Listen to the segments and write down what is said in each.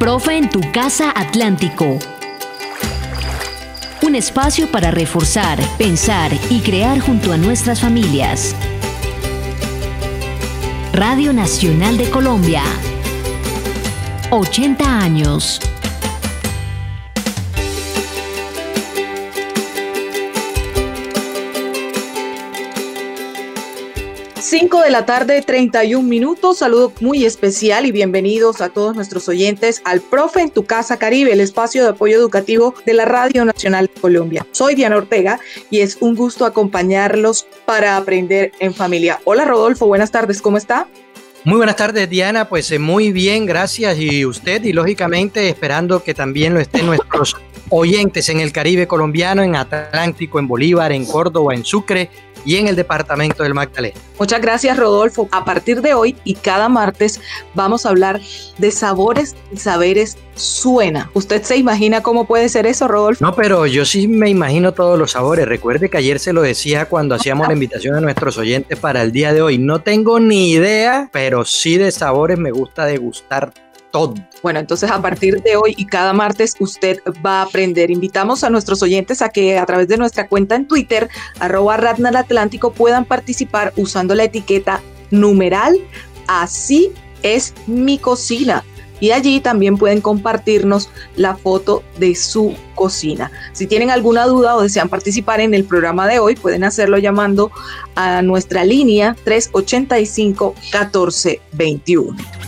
Profe en tu casa Atlántico. Un espacio para reforzar, pensar y crear junto a nuestras familias. Radio Nacional de Colombia. 80 años. 5 de la tarde, 31 minutos. Saludo muy especial y bienvenidos a todos nuestros oyentes al Profe en tu Casa Caribe, el espacio de apoyo educativo de la Radio Nacional de Colombia. Soy Diana Ortega y es un gusto acompañarlos para aprender en familia. Hola Rodolfo, buenas tardes, ¿cómo está? Muy buenas tardes, Diana. Pues eh, muy bien, gracias. Y usted, y lógicamente esperando que también lo estén nuestros oyentes en el Caribe colombiano, en Atlántico, en Bolívar, en Córdoba, en Sucre y en el departamento del Magdalena. Muchas gracias Rodolfo. A partir de hoy y cada martes vamos a hablar de sabores y saberes suena. ¿Usted se imagina cómo puede ser eso, Rodolfo? No, pero yo sí me imagino todos los sabores. Recuerde que ayer se lo decía cuando hacíamos la invitación a nuestros oyentes para el día de hoy. No tengo ni idea, pero sí de sabores me gusta degustar Bueno, entonces a partir de hoy y cada martes usted va a aprender. Invitamos a nuestros oyentes a que a través de nuestra cuenta en Twitter, arroba Atlántico, puedan participar usando la etiqueta numeral Así es mi cocina. Y allí también pueden compartirnos la foto de su cocina. Si tienen alguna duda o desean participar en el programa de hoy, pueden hacerlo llamando a nuestra línea 385 1421.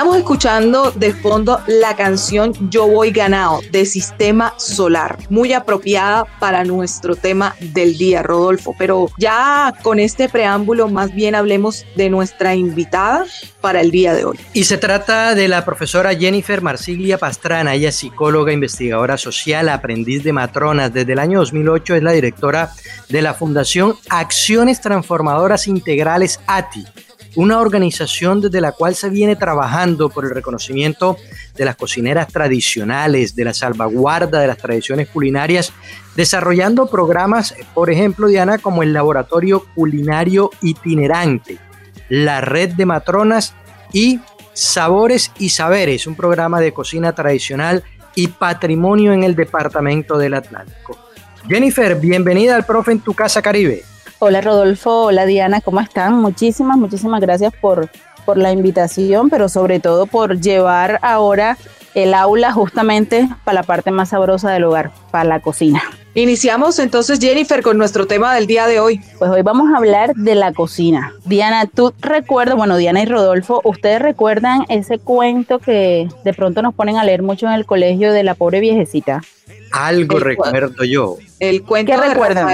Estamos escuchando de fondo la canción Yo Voy Ganado de Sistema Solar, muy apropiada para nuestro tema del día, Rodolfo. Pero ya con este preámbulo, más bien hablemos de nuestra invitada para el día de hoy. Y se trata de la profesora Jennifer Marsiglia Pastrana, ella es psicóloga, investigadora social, aprendiz de matronas. Desde el año 2008 es la directora de la Fundación Acciones Transformadoras Integrales ATI una organización desde la cual se viene trabajando por el reconocimiento de las cocineras tradicionales, de la salvaguarda de las tradiciones culinarias, desarrollando programas, por ejemplo, Diana, como el Laboratorio Culinario Itinerante, la Red de Matronas y Sabores y Saberes, un programa de cocina tradicional y patrimonio en el Departamento del Atlántico. Jennifer, bienvenida al Profe en tu Casa Caribe. Hola Rodolfo, hola Diana, ¿cómo están? Muchísimas, muchísimas gracias por, por la invitación, pero sobre todo por llevar ahora el aula justamente para la parte más sabrosa del hogar, para la cocina. Iniciamos entonces, Jennifer, con nuestro tema del día de hoy. Pues hoy vamos a hablar de la cocina. Diana, tú recuerdas, bueno, Diana y Rodolfo, ¿ustedes recuerdan ese cuento que de pronto nos ponen a leer mucho en el colegio de la pobre viejecita? Algo recuerdo yo. El cuento ¿Qué recuerdan?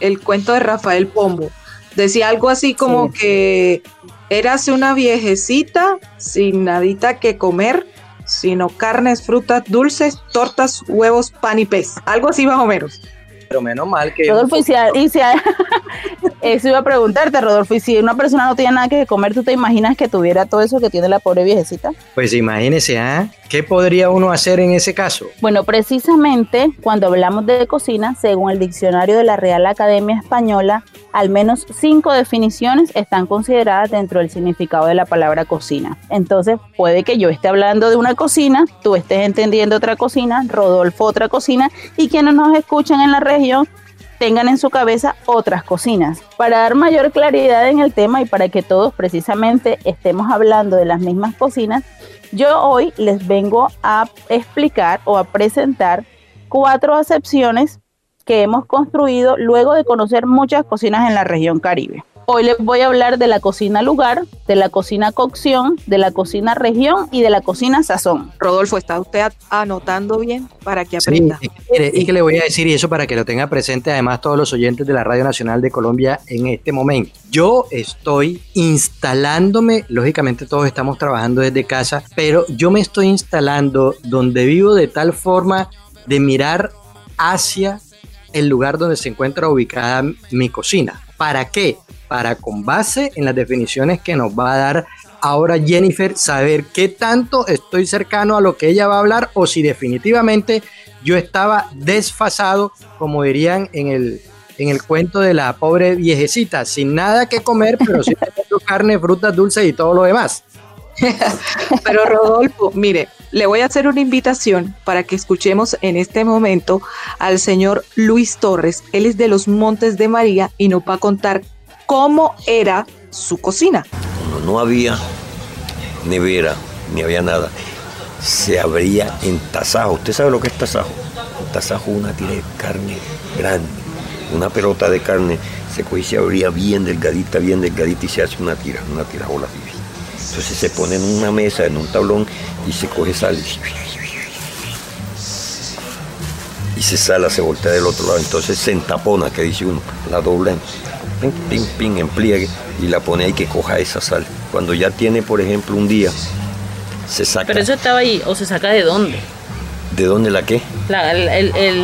El cuento de Rafael Pombo. Decía algo así como que érase una viejecita sin nadita que comer, sino carnes, frutas, dulces, tortas, huevos, pan y pez. Algo así más o menos. Pero menos mal que... Rodolfo, y si, eso iba a preguntarte, Rodolfo, y si una persona no tiene nada que comer, ¿tú te imaginas que tuviera todo eso que tiene la pobre viejecita? Pues imagínese, ¿ah? ¿Qué podría uno hacer en ese caso? Bueno, precisamente cuando hablamos de cocina, según el diccionario de la Real Academia Española, al menos cinco definiciones están consideradas dentro del significado de la palabra cocina. Entonces, puede que yo esté hablando de una cocina, tú estés entendiendo otra cocina, Rodolfo otra cocina, y quienes nos escuchan en la región tengan en su cabeza otras cocinas. Para dar mayor claridad en el tema y para que todos precisamente estemos hablando de las mismas cocinas, yo hoy les vengo a explicar o a presentar cuatro acepciones que hemos construido luego de conocer muchas cocinas en la región Caribe. Hoy les voy a hablar de la cocina lugar, de la cocina cocción, de la cocina región y de la cocina sazón. Rodolfo, ¿está usted anotando bien para que aprenda? Sí, y que le voy a decir y eso para que lo tenga presente además todos los oyentes de la Radio Nacional de Colombia en este momento. Yo estoy instalándome, lógicamente todos estamos trabajando desde casa, pero yo me estoy instalando donde vivo de tal forma de mirar hacia el lugar donde se encuentra ubicada mi cocina. ¿Para qué? Para con base en las definiciones que nos va a dar ahora Jennifer, saber qué tanto estoy cercano a lo que ella va a hablar o si definitivamente yo estaba desfasado, como dirían en el, en el cuento de la pobre viejecita, sin nada que comer, pero sin carne, frutas, dulces y todo lo demás. Pero Rodolfo, mire, le voy a hacer una invitación para que escuchemos en este momento al señor Luis Torres. Él es de los Montes de María y nos va a contar cómo era su cocina. no había nevera, ni había nada, se abría en tasajo. ¿Usted sabe lo que es tasajo? Un tasajo una tira de carne grande, una pelota de carne se cogía se abría bien delgadita, bien delgadita y se hace una tira, una tirajola Entonces se pone en una mesa, en un tablón y se coge sal y se sala, se voltea del otro lado. Entonces se entapona, que dice uno, la dobla ping, ping, en pliegue y la pone ahí que coja esa sal. Cuando ya tiene, por ejemplo, un día, se saca. Pero eso estaba ahí, o se saca de dónde? ¿De dónde la qué?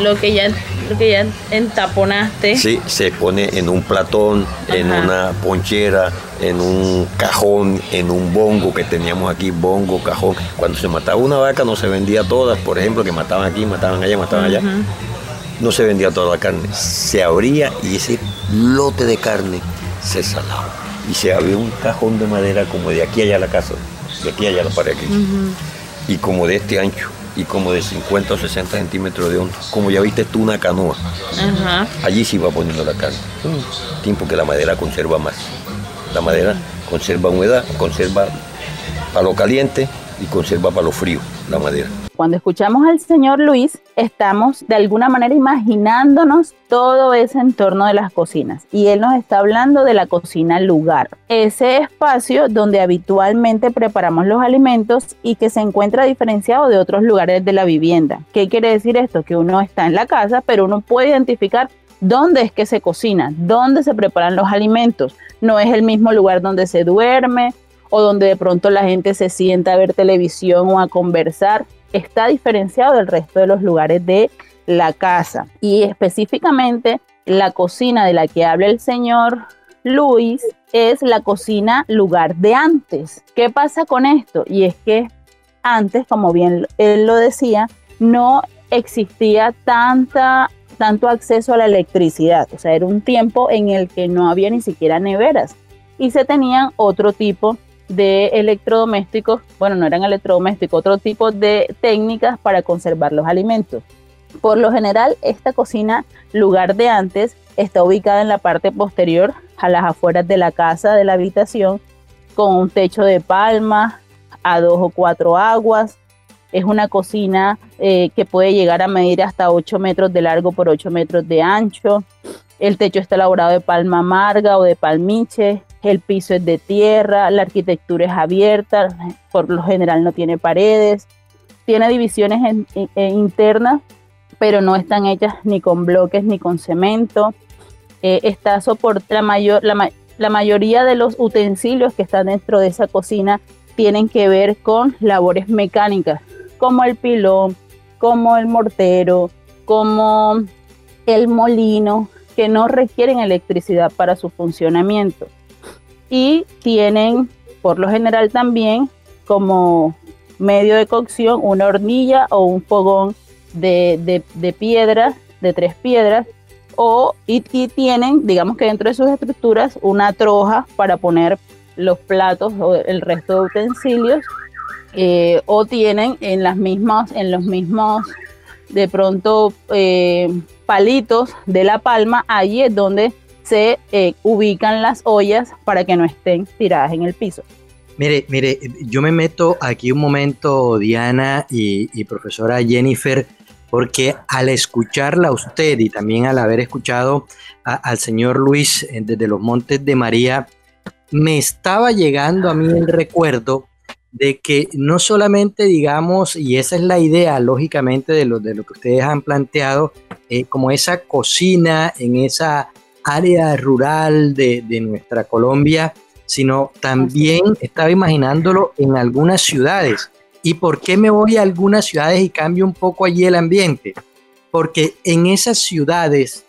lo que ya lo que ya entaponaste. Sí, se pone en un platón, en una ponchera, en un cajón, en un bongo que teníamos aquí, bongo, cajón. Cuando se mataba una vaca no se vendía todas, por ejemplo, que mataban aquí, mataban allá, mataban allá. No se vendía toda la carne. Se abría y ese lote de carne se salaba. Y se abría un cajón de madera como de aquí allá a la casa, de aquí allá la pared aquí. Y como de este ancho y como de 50 o 60 centímetros de hondo, como ya viste tú una canoa. Allí se iba poniendo la carne. tiempo que la madera conserva más. La madera conserva humedad, conserva para lo caliente y conserva para lo frío la madera. Cuando escuchamos al señor Luis, estamos de alguna manera imaginándonos todo ese entorno de las cocinas. Y él nos está hablando de la cocina lugar, ese espacio donde habitualmente preparamos los alimentos y que se encuentra diferenciado de otros lugares de la vivienda. ¿Qué quiere decir esto? Que uno está en la casa, pero uno puede identificar dónde es que se cocina, dónde se preparan los alimentos. No es el mismo lugar donde se duerme o donde de pronto la gente se sienta a ver televisión o a conversar está diferenciado del resto de los lugares de la casa. Y específicamente la cocina de la que habla el señor Luis es la cocina lugar de antes. ¿Qué pasa con esto? Y es que antes, como bien él lo decía, no existía tanta, tanto acceso a la electricidad. O sea, era un tiempo en el que no había ni siquiera neveras y se tenían otro tipo de electrodomésticos, bueno, no eran electrodomésticos, otro tipo de técnicas para conservar los alimentos. Por lo general, esta cocina, lugar de antes, está ubicada en la parte posterior, a las afueras de la casa, de la habitación, con un techo de palma, a dos o cuatro aguas. Es una cocina eh, que puede llegar a medir hasta 8 metros de largo por 8 metros de ancho. El techo está elaborado de palma amarga o de palmiche el piso es de tierra, la arquitectura es abierta, por lo general no tiene paredes, tiene divisiones internas, pero no están hechas ni con bloques ni con cemento. Eh, está mayor, la, mayoría de los utensilios que están dentro de esa cocina tienen que ver con labores mecánicas, como el pilón, como el mortero, como el molino, que no requieren electricidad para su funcionamiento y tienen por lo general también como medio de cocción una hornilla o un fogón de, de, piedras, de tres piedras, o, y, tienen, digamos que dentro de sus estructuras, una troja para poner los platos o el resto de utensilios, eh, o tienen en las mismas, en los mismos, de pronto, eh, palitos de la palma, allí es donde se eh, ubican las ollas para que no estén tiradas en el piso. Mire, mire, yo me meto aquí un momento, Diana y, profesora Jennifer, porque al escucharla usted y también al haber escuchado al señor Luis eh, desde los Montes de María, me estaba llegando a mí el recuerdo de que no solamente digamos, y esa es la idea lógicamente de lo, de lo que ustedes han planteado, eh, como esa cocina en esa área rural de, nuestra Colombia, sino también estaba imaginándolo en algunas ciudades. ¿Y por qué me voy a algunas ciudades y cambio un poco allí el ambiente? Porque en esas ciudades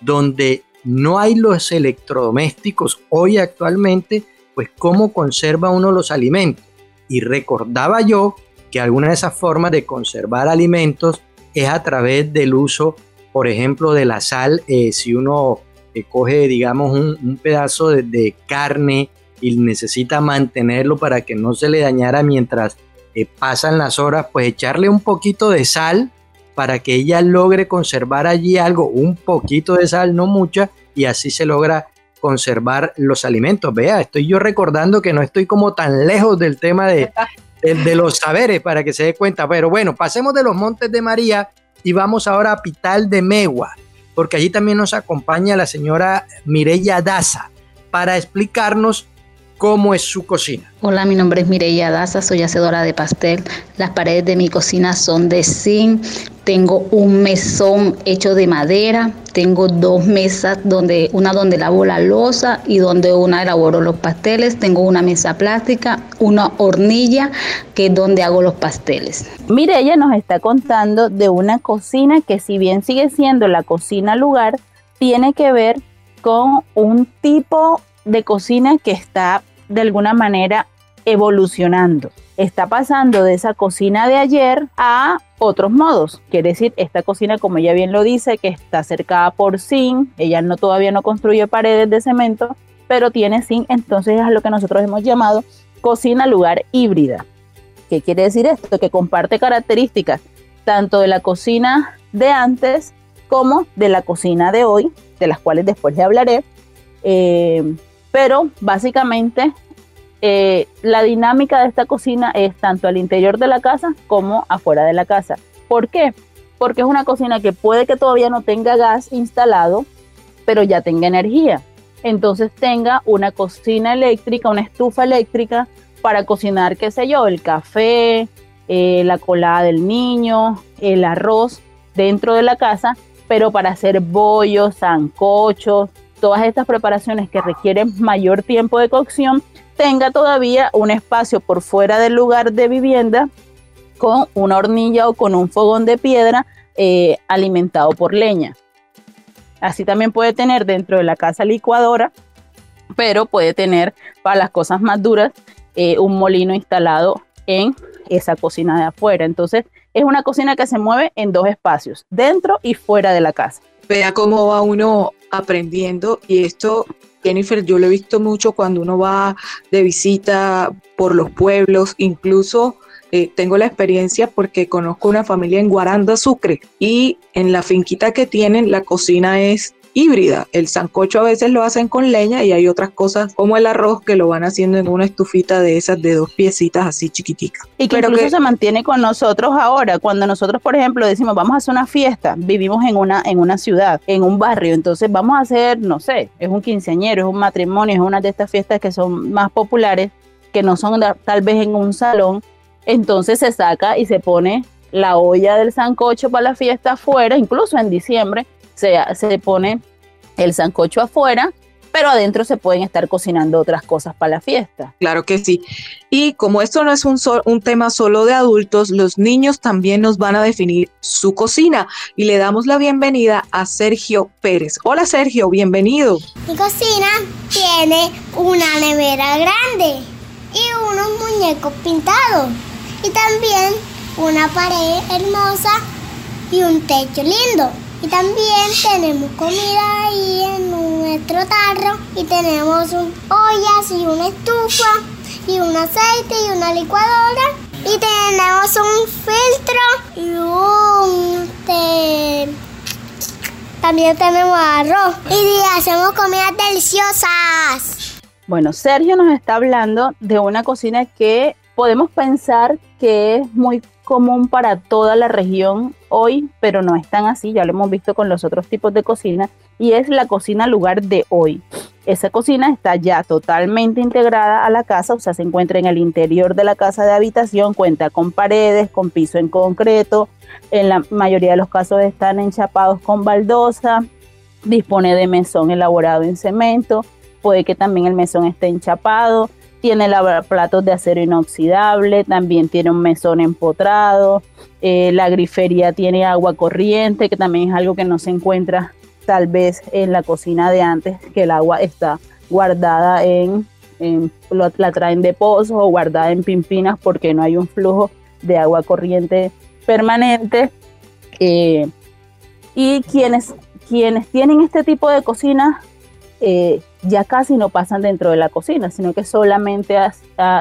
donde no hay los electrodomésticos hoy actualmente, pues cómo conserva uno los alimentos. Y recordaba yo que alguna de esas formas de conservar alimentos es a través del uso, por ejemplo, de la sal. Eh, si uno eh, coge, digamos, un, pedazo de, carne y necesita mantenerlo para que no se le dañara mientras eh, pasan las horas, pues echarle un poquito de sal para que ella logre conservar allí algo, un poquito de sal, no mucha, y así se logra conservar los alimentos. Vea, estoy yo recordando que no estoy como tan lejos del tema de, de, los saberes para que se dé cuenta. Pero bueno, pasemos de los Montes de María y vamos ahora a Pital de Megua, porque allí también nos acompaña la señora Mireya Daza para explicarnos cómo es su cocina. Hola, mi nombre es Mireya Daza, soy hacedora de pastel. Las paredes de mi cocina son de zinc. Tengo un mesón hecho de madera. Tengo dos mesas, donde una donde lavo la losa y donde una elaboro los pasteles. Tengo una mesa plástica, una hornilla que es donde hago los pasteles. Mireya nos está contando de una cocina que si bien sigue siendo la cocina lugar, tiene que ver con un tipo de cocina que está de alguna manera evolucionando. Está pasando de esa cocina de ayer a otros modos. Quiere decir, esta cocina, como ella bien lo dice, que está cercada por zinc, ella no todavía no construye paredes de cemento, pero tiene zinc, entonces es lo que nosotros hemos llamado cocina lugar híbrida. ¿Qué quiere decir esto? Que comparte características tanto de la cocina de antes como de la cocina de hoy, de las cuales después le hablaré. Eh, pero básicamente eh, la dinámica de esta cocina es tanto al interior de la casa como afuera de la casa. ¿Por qué? Porque es una cocina que puede que todavía no tenga gas instalado, pero ya tenga energía. Entonces tenga una cocina eléctrica, una estufa eléctrica para cocinar, qué sé yo, el café, eh, la colada del niño, el arroz dentro de la casa, pero para hacer bollos, zancochos, todas estas preparaciones que requieren mayor tiempo de cocción, tenga todavía un espacio por fuera del lugar de vivienda con una hornilla o con un fogón de piedra eh, alimentado por leña. Así también puede tener dentro de la casa licuadora, pero puede tener para las cosas más duras eh, un molino instalado en esa cocina de afuera. Entonces es una cocina que se mueve en dos espacios, dentro y fuera de la casa. Vea cómo va uno aprendiendo y esto, Jennifer, yo lo he visto mucho cuando uno va de visita por los pueblos, incluso eh, tengo la experiencia porque conozco una familia en Guaranda, Sucre, y en la finquita que tienen la cocina es híbrida. El sancocho a veces lo hacen con leña y hay otras cosas como el arroz que lo van haciendo en una estufita de esas de dos piecitas así chiquiticas. Y que incluso se mantiene con nosotros ahora. Cuando nosotros, por ejemplo, decimos vamos a hacer una fiesta, vivimos en una, en una ciudad, en un barrio, entonces vamos a hacer, no sé, es un quinceañero, es un matrimonio, es una de estas fiestas que son más populares, que no son tal vez en un salón, entonces se saca y se pone la olla del sancocho para la fiesta afuera, incluso en diciembre, se, se pone el sancocho afuera, pero adentro se pueden estar cocinando otras cosas para la fiesta. Claro que sí. Y como esto no es un, un tema solo de adultos, los niños también nos van a definir su cocina. Y le damos la bienvenida a Sergio Pérez. Hola Sergio, bienvenido. Mi cocina tiene una nevera grande y unos muñecos pintados. Y también una pared hermosa y un techo lindo. Y también tenemos comida ahí en nuestro tarro. Y tenemos ollas y una estufa y un aceite y una licuadora. Y tenemos un filtro y un también tenemos arroz. Y hacemos comidas deliciosas. Bueno, Sergio nos está hablando de una cocina que podemos pensar que es muy común para toda la región hoy, pero no es tan así, ya lo hemos visto con los otros tipos de cocina, y es la cocina lugar de hoy. Esa cocina está ya totalmente integrada a la casa, o sea, se encuentra en el interior de la casa de habitación, cuenta con paredes, con piso en concreto, en la mayoría de los casos están enchapados con baldosa, dispone de mesón elaborado en cemento, puede que también el mesón esté enchapado, tiene platos de acero inoxidable, también tiene un mesón empotrado, eh, la grifería tiene agua corriente, que también es algo que no se encuentra tal vez en la cocina de antes, que el agua está guardada en, la traen de pozo o guardada en pimpinas porque no hay un flujo de agua corriente permanente. Eh, y quienes, quienes tienen este tipo de cocina eh, ya casi no pasan dentro de la cocina, sino que solamente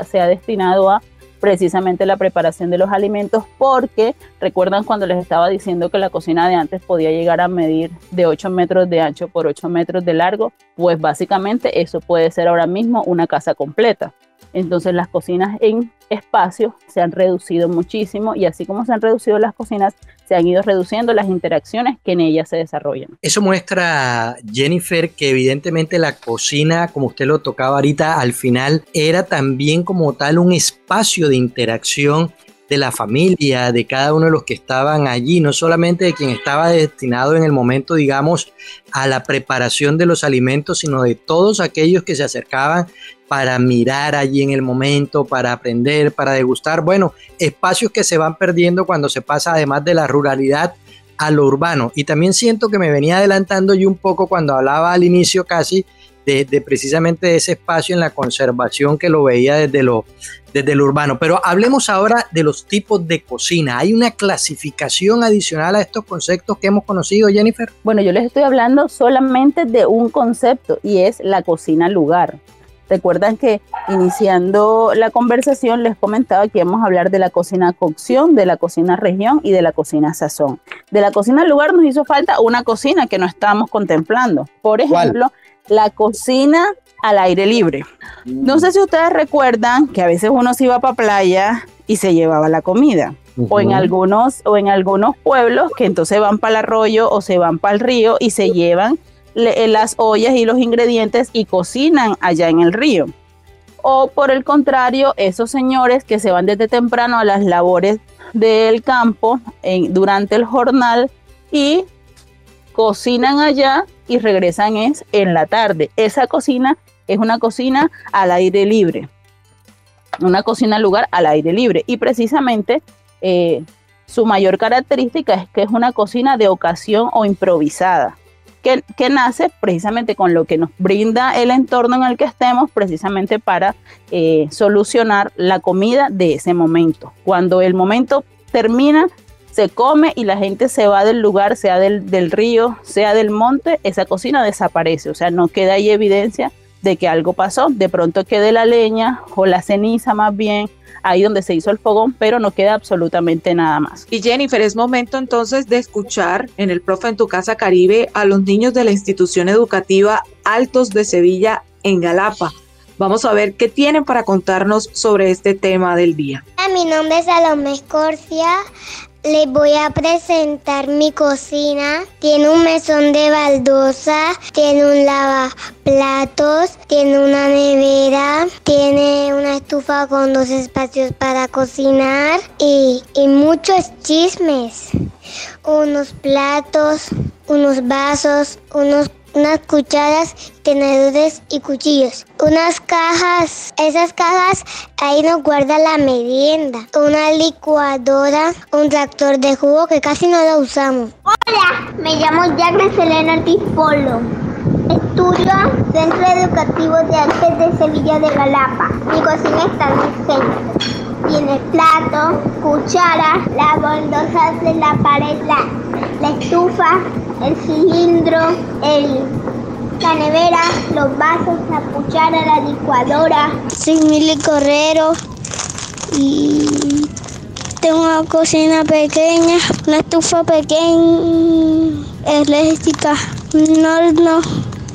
se ha destinado a precisamente la preparación de los alimentos porque recuerdan cuando les estaba diciendo que la cocina de antes podía llegar a medir de 8 metros de ancho por 8 metros de largo, pues básicamente eso puede ser ahora mismo una casa completa. Entonces las cocinas en espacio se han reducido muchísimo y así como se han reducido las cocinas, se han ido reduciendo las interacciones que en ellas se desarrollan. Eso muestra, Jennifer, que evidentemente la cocina, como usted lo tocaba ahorita, al final era también como tal un espacio de interacción de la familia, de cada uno de los que estaban allí, no solamente de quien estaba destinado en el momento, digamos, a la preparación de los alimentos, sino de todos aquellos que se acercaban para mirar allí en el momento, para aprender, para degustar. Bueno, espacios que se van perdiendo cuando se pasa además de la ruralidad a lo urbano. Y también siento que me venía adelantando yo un poco cuando hablaba al inicio casi de, precisamente ese espacio en la conservación que lo veía desde lo, desde el urbano. Pero hablemos ahora de los tipos de cocina. ¿Hay una clasificación adicional a estos conceptos que hemos conocido, Jennifer? Bueno, yo les estoy hablando solamente de un concepto y es la cocina lugar. Recuerdan que iniciando la conversación les comentaba que íbamos a hablar de la cocina cocción, de la cocina región y de la cocina sazón. De la cocina lugar nos hizo falta una cocina que no estábamos contemplando. Por ejemplo, la cocina al aire libre. No sé si ustedes recuerdan que a veces uno se iba para playa y se llevaba la comida. O en algunos, o en algunos pueblos que entonces van para el arroyo o se van para el río y se llevan eh, las ollas y los ingredientes y cocinan allá en el río. O por el contrario, esos señores que se van desde temprano a las labores del campo durante el jornal y cocinan allá y regresan es en la tarde. Esa cocina es una cocina al aire libre, una cocina lugar al aire libre y precisamente eh, su mayor característica es que es una cocina de ocasión o improvisada. Que, que, nace precisamente con lo que nos brinda el entorno en el que estemos, precisamente para eh, solucionar la comida de ese momento. Cuando el momento termina, se come y la gente se va del lugar, sea del, del río, sea del monte, esa cocina desaparece, o sea, no queda ahí evidencia de que algo pasó. De pronto quede la leña o la ceniza más bien ahí donde se hizo el fogón, pero no queda absolutamente nada más. Y Jennifer, es momento entonces de escuchar en el Profe en tu Casa Caribe a los niños de la institución educativa Altos de Sevilla en Galapa. Vamos a ver qué tienen para contarnos sobre este tema del día. Mi nombre es Salomé Escorcia. Les voy a presentar mi cocina. Tiene un mesón de baldosa, tiene un lavaplatos, tiene una nevera, tiene una estufa con dos espacios para cocinar y, y muchos chismes. Unos platos, unos vasos, unos unas cucharas, tenedores y cuchillos. Unas cajas, esas cajas ahí nos guarda la merienda. Una licuadora, un tractor de jugo que casi no lo usamos. Hola, me llamo Jacques Selena Polo. Estudio Centro Educativo de Artes de Sevilla de Galapa. Mi cocina está en. Tiene plato, cuchara, las baldosas de la pared, la estufa, el cilindro, el, la nevera, los vasos, la cuchara, la licuadora. Soy Mili Correro y tengo una cocina pequeña, una estufa pequeña, eléctrica, un horno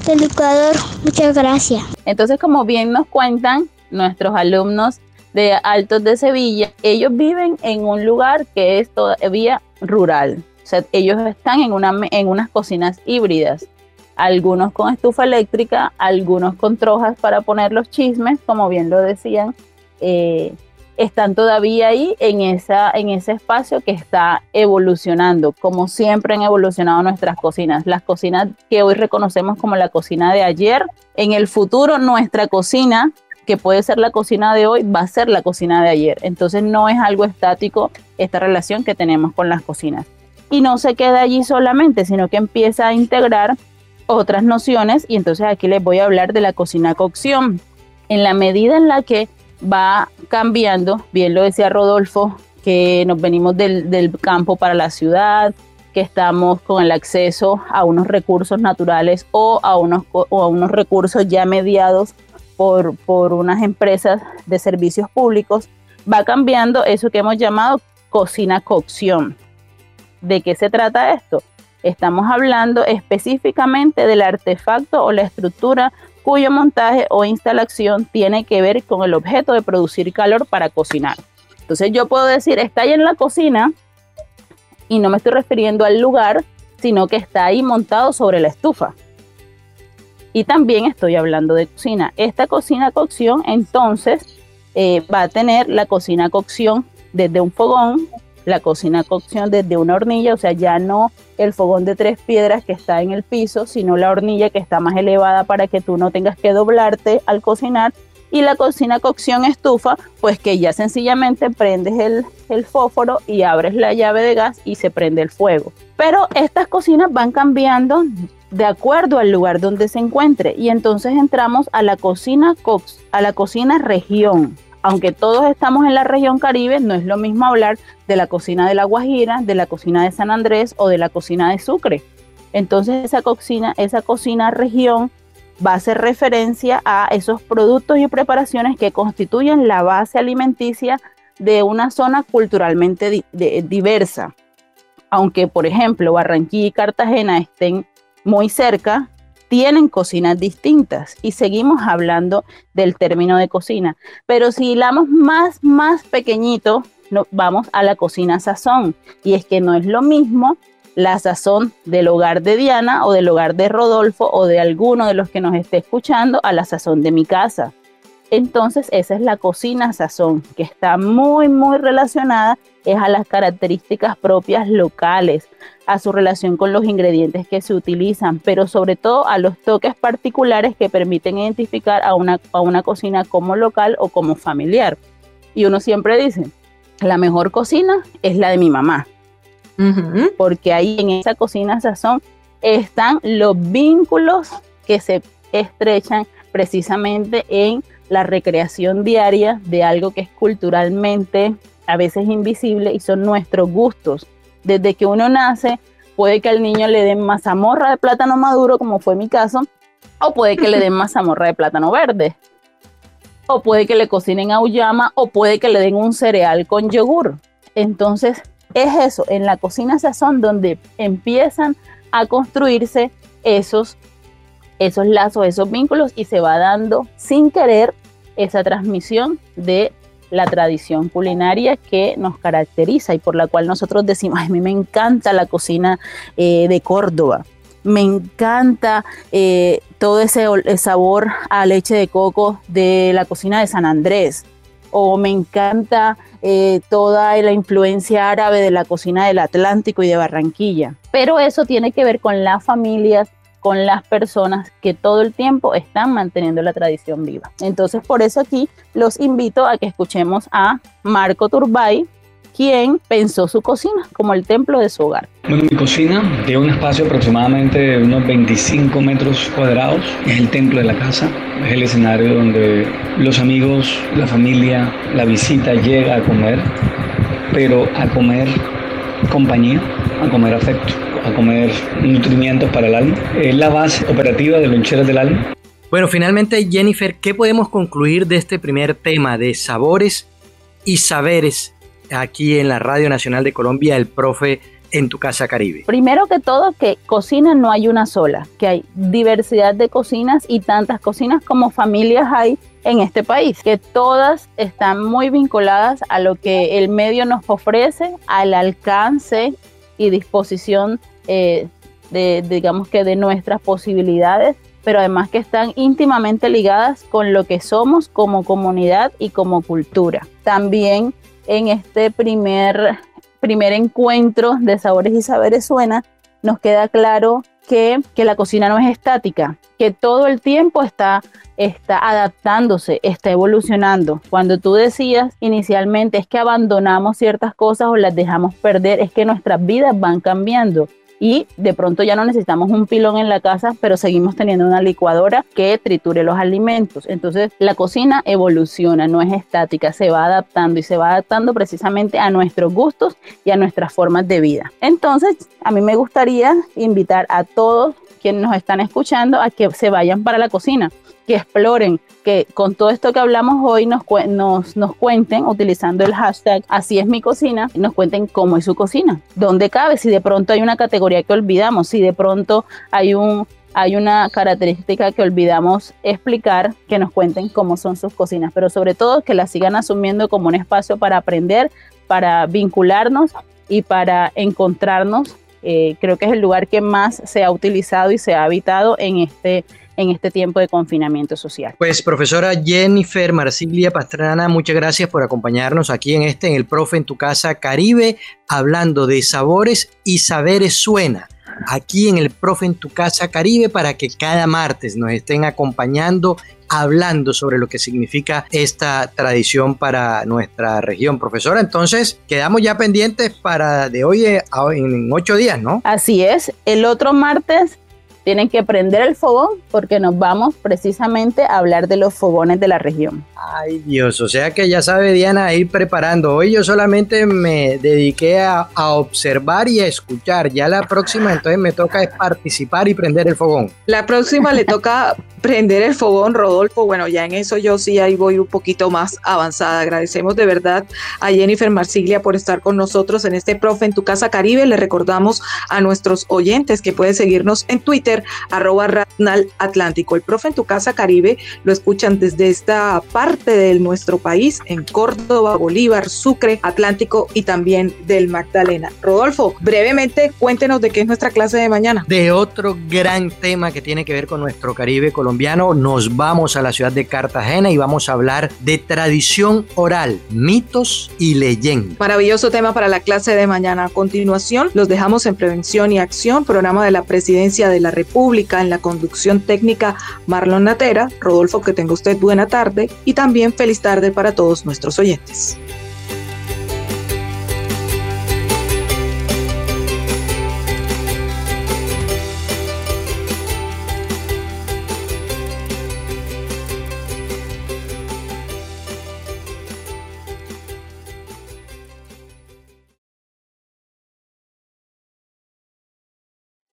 de licuador. Muchas gracias. Entonces, como bien nos cuentan nuestros alumnos de Altos de Sevilla, ellos viven en un lugar que es todavía rural sea, ellos están en, una, en unas cocinas híbridas, algunos con estufa eléctrica, algunos con trojas para poner los chismes, como bien lo decían, eh, están todavía ahí en, esa, en ese espacio que está evolucionando, como siempre han evolucionado nuestras cocinas. Las cocinas que hoy reconocemos como la cocina de ayer, en el futuro nuestra cocina, que puede ser la cocina de hoy, va a ser la cocina de ayer. Entonces no es algo estático esta relación que tenemos con las cocinas y no se queda allí solamente, sino que empieza a integrar otras nociones y entonces aquí les voy a hablar de la cocina cocción. En la medida en la que va cambiando, bien lo decía Rodolfo, que nos venimos del, campo para la ciudad, que estamos con el acceso a unos recursos naturales o a unos, o a unos recursos ya mediados por, por unas empresas de servicios públicos, va cambiando eso que hemos llamado cocina cocción. ¿De qué se trata esto? Estamos hablando específicamente del artefacto o la estructura cuyo montaje o instalación tiene que ver con el objeto de producir calor para cocinar. Entonces yo puedo decir, está ahí en la cocina y no me estoy refiriendo al lugar, sino que está ahí montado sobre la estufa. Y también estoy hablando de cocina. Esta cocina cocción entonces eh, va a tener la cocina cocción desde un fogón, la cocina cocción desde una hornilla, o sea, ya no el fogón de tres piedras que está en el piso, sino la hornilla que está más elevada para que tú no tengas que doblarte al cocinar. Y la cocina cocción estufa, pues que ya sencillamente prendes el, el fósforo y abres la llave de gas y se prende el fuego. Pero estas cocinas van cambiando de acuerdo al lugar donde se encuentre y entonces entramos a la cocina cox, a la cocina región aunque todos estamos en la región Caribe, no es lo mismo hablar de la cocina de La Guajira, de la cocina de San Andrés o de la cocina de Sucre. Entonces esa cocina, esa cocina región va a hacer referencia a esos productos y preparaciones que constituyen la base alimenticia de una zona culturalmente diversa. Aunque, por ejemplo, Barranquilla y Cartagena estén muy cerca, tienen cocinas distintas y seguimos hablando del término de cocina. Pero si hilamos más, más pequeñito, vamos a la cocina sazón. Y es que no es lo mismo la sazón del hogar de Diana o del hogar de Rodolfo o de alguno de los que nos esté escuchando a la sazón de mi casa. Entonces esa es la cocina sazón, que está muy, muy relacionada es a las características propias locales, a su relación con los ingredientes que se utilizan, pero sobre todo a los toques particulares que permiten identificar a una, a una cocina como local o como familiar. Y uno siempre dice, la mejor cocina es la de mi mamá, porque ahí en esa cocina sazón están los vínculos que se estrechan precisamente en la recreación diaria de algo que es culturalmente a veces invisible y son nuestros gustos. Desde que uno nace, puede que al niño le den mazamorra de plátano maduro, como fue mi caso, o puede que le den mazamorra de plátano verde, o puede que le cocinen auyama, o puede que le den un cereal con yogur. Entonces, es eso, en la cocina sazón donde empiezan a construirse esos, esos lazos, esos vínculos y se va dando sin querer esa transmisión de la tradición culinaria que nos caracteriza y por la cual nosotros decimos, a mí me encanta la cocina eh, de Córdoba, me encanta eh, todo ese sabor a leche de coco de la cocina de San Andrés, o me encanta eh, toda la influencia árabe de la cocina del Atlántico y de Barranquilla. Pero eso tiene que ver con las familias, con las personas que todo el tiempo están manteniendo la tradición viva. Entonces, por eso aquí los invito a que escuchemos a Marco Turbay, quien pensó su cocina como el templo de su hogar. Bueno, mi cocina tiene un espacio aproximadamente de unos 25 metros cuadrados. Es el templo de la casa. Es el escenario donde los amigos, la familia, la visita llega a comer, pero a comer compañía, a comer afecto a comer nutrimientos para el alma. Es la base operativa de loncheras del alma. Bueno, finalmente, Jennifer, ¿qué podemos concluir de este primer tema de sabores y saberes aquí en la Radio Nacional de Colombia, el profe en tu casa Caribe? Primero que todo, que cocina no hay una sola, que hay diversidad de cocinas y tantas cocinas como familias hay en este país, que todas están muy vinculadas a lo que el medio nos ofrece, al alcance y disposición eh, de, digamos que de nuestras posibilidades, pero además que están íntimamente ligadas con lo que somos como comunidad y como cultura. También en este primer, primer encuentro de Sabores y Saberes Suena, nos queda claro que, que, la cocina no es estática, que todo el tiempo está, está adaptándose, está evolucionando. Cuando tú decías inicialmente es que abandonamos ciertas cosas o las dejamos perder, es que nuestras vidas van cambiando y de pronto ya no necesitamos un pilón en la casa, pero seguimos teniendo una licuadora que triture los alimentos. Entonces la cocina evoluciona, no es estática, se va adaptando y se va adaptando precisamente a nuestros gustos y a nuestras formas de vida. Entonces a mí me gustaría invitar a todos quienes nos están escuchando a que se vayan para la cocina, que exploren, que con todo esto que hablamos hoy nos, nos, nos cuenten, utilizando el hashtag Así es mi cocina, nos cuenten cómo es su cocina, dónde cabe, si de pronto hay una categoría que olvidamos, si de pronto hay un hay una característica que olvidamos explicar, que nos cuenten cómo son sus cocinas, pero sobre todo que la sigan asumiendo como un espacio para aprender, para vincularnos y para encontrarnos. Eh, creo que es el lugar que más se ha utilizado y se ha habitado en este en este tiempo de confinamiento social. Pues profesora Jennifer Marsilia Pastrana, muchas gracias por acompañarnos aquí en este, en el Profe en tu Casa Caribe, hablando de sabores y saberes suena aquí en el Profe en tu Casa Caribe para que cada martes nos estén acompañando hablando sobre lo que significa esta tradición para nuestra región. Profesora, entonces quedamos ya pendientes para de hoy en ocho días, ¿no? Así es. El otro martes tienen que prender el fogón porque nos vamos precisamente a hablar de los fogones de la región. Ay Dios, o sea que ya sabe Diana ir preparando. Hoy yo solamente me dediqué a, a, observar y a escuchar. Ya la próxima entonces me toca es participar y prender el fogón. La próxima le toca prender el fogón, Rodolfo. Bueno, ya en eso yo sí ahí voy un poquito más avanzada. Agradecemos de verdad a Jennifer Marsiglia por estar con nosotros en este Profe en tu Casa Caribe. Le recordamos a nuestros oyentes que pueden seguirnos en Twitter, arroba Ratnal Atlántico. El Profe en tu Casa Caribe lo escuchan desde esta parte de nuestro país, en Córdoba, Bolívar, Sucre, Atlántico y también del Magdalena. Rodolfo, brevemente cuéntenos de qué es nuestra clase de mañana. De otro gran tema que tiene que ver con nuestro Caribe colombiano nos vamos a la ciudad de Cartagena y vamos a hablar de tradición oral, mitos y leyendas. Maravilloso tema para la clase de mañana. A continuación, los dejamos en Prevención y Acción, programa de la Presidencia de la República en la conducción técnica Marlon Natera. Rodolfo, que tenga usted buena tarde y también feliz tarde para todos nuestros oyentes.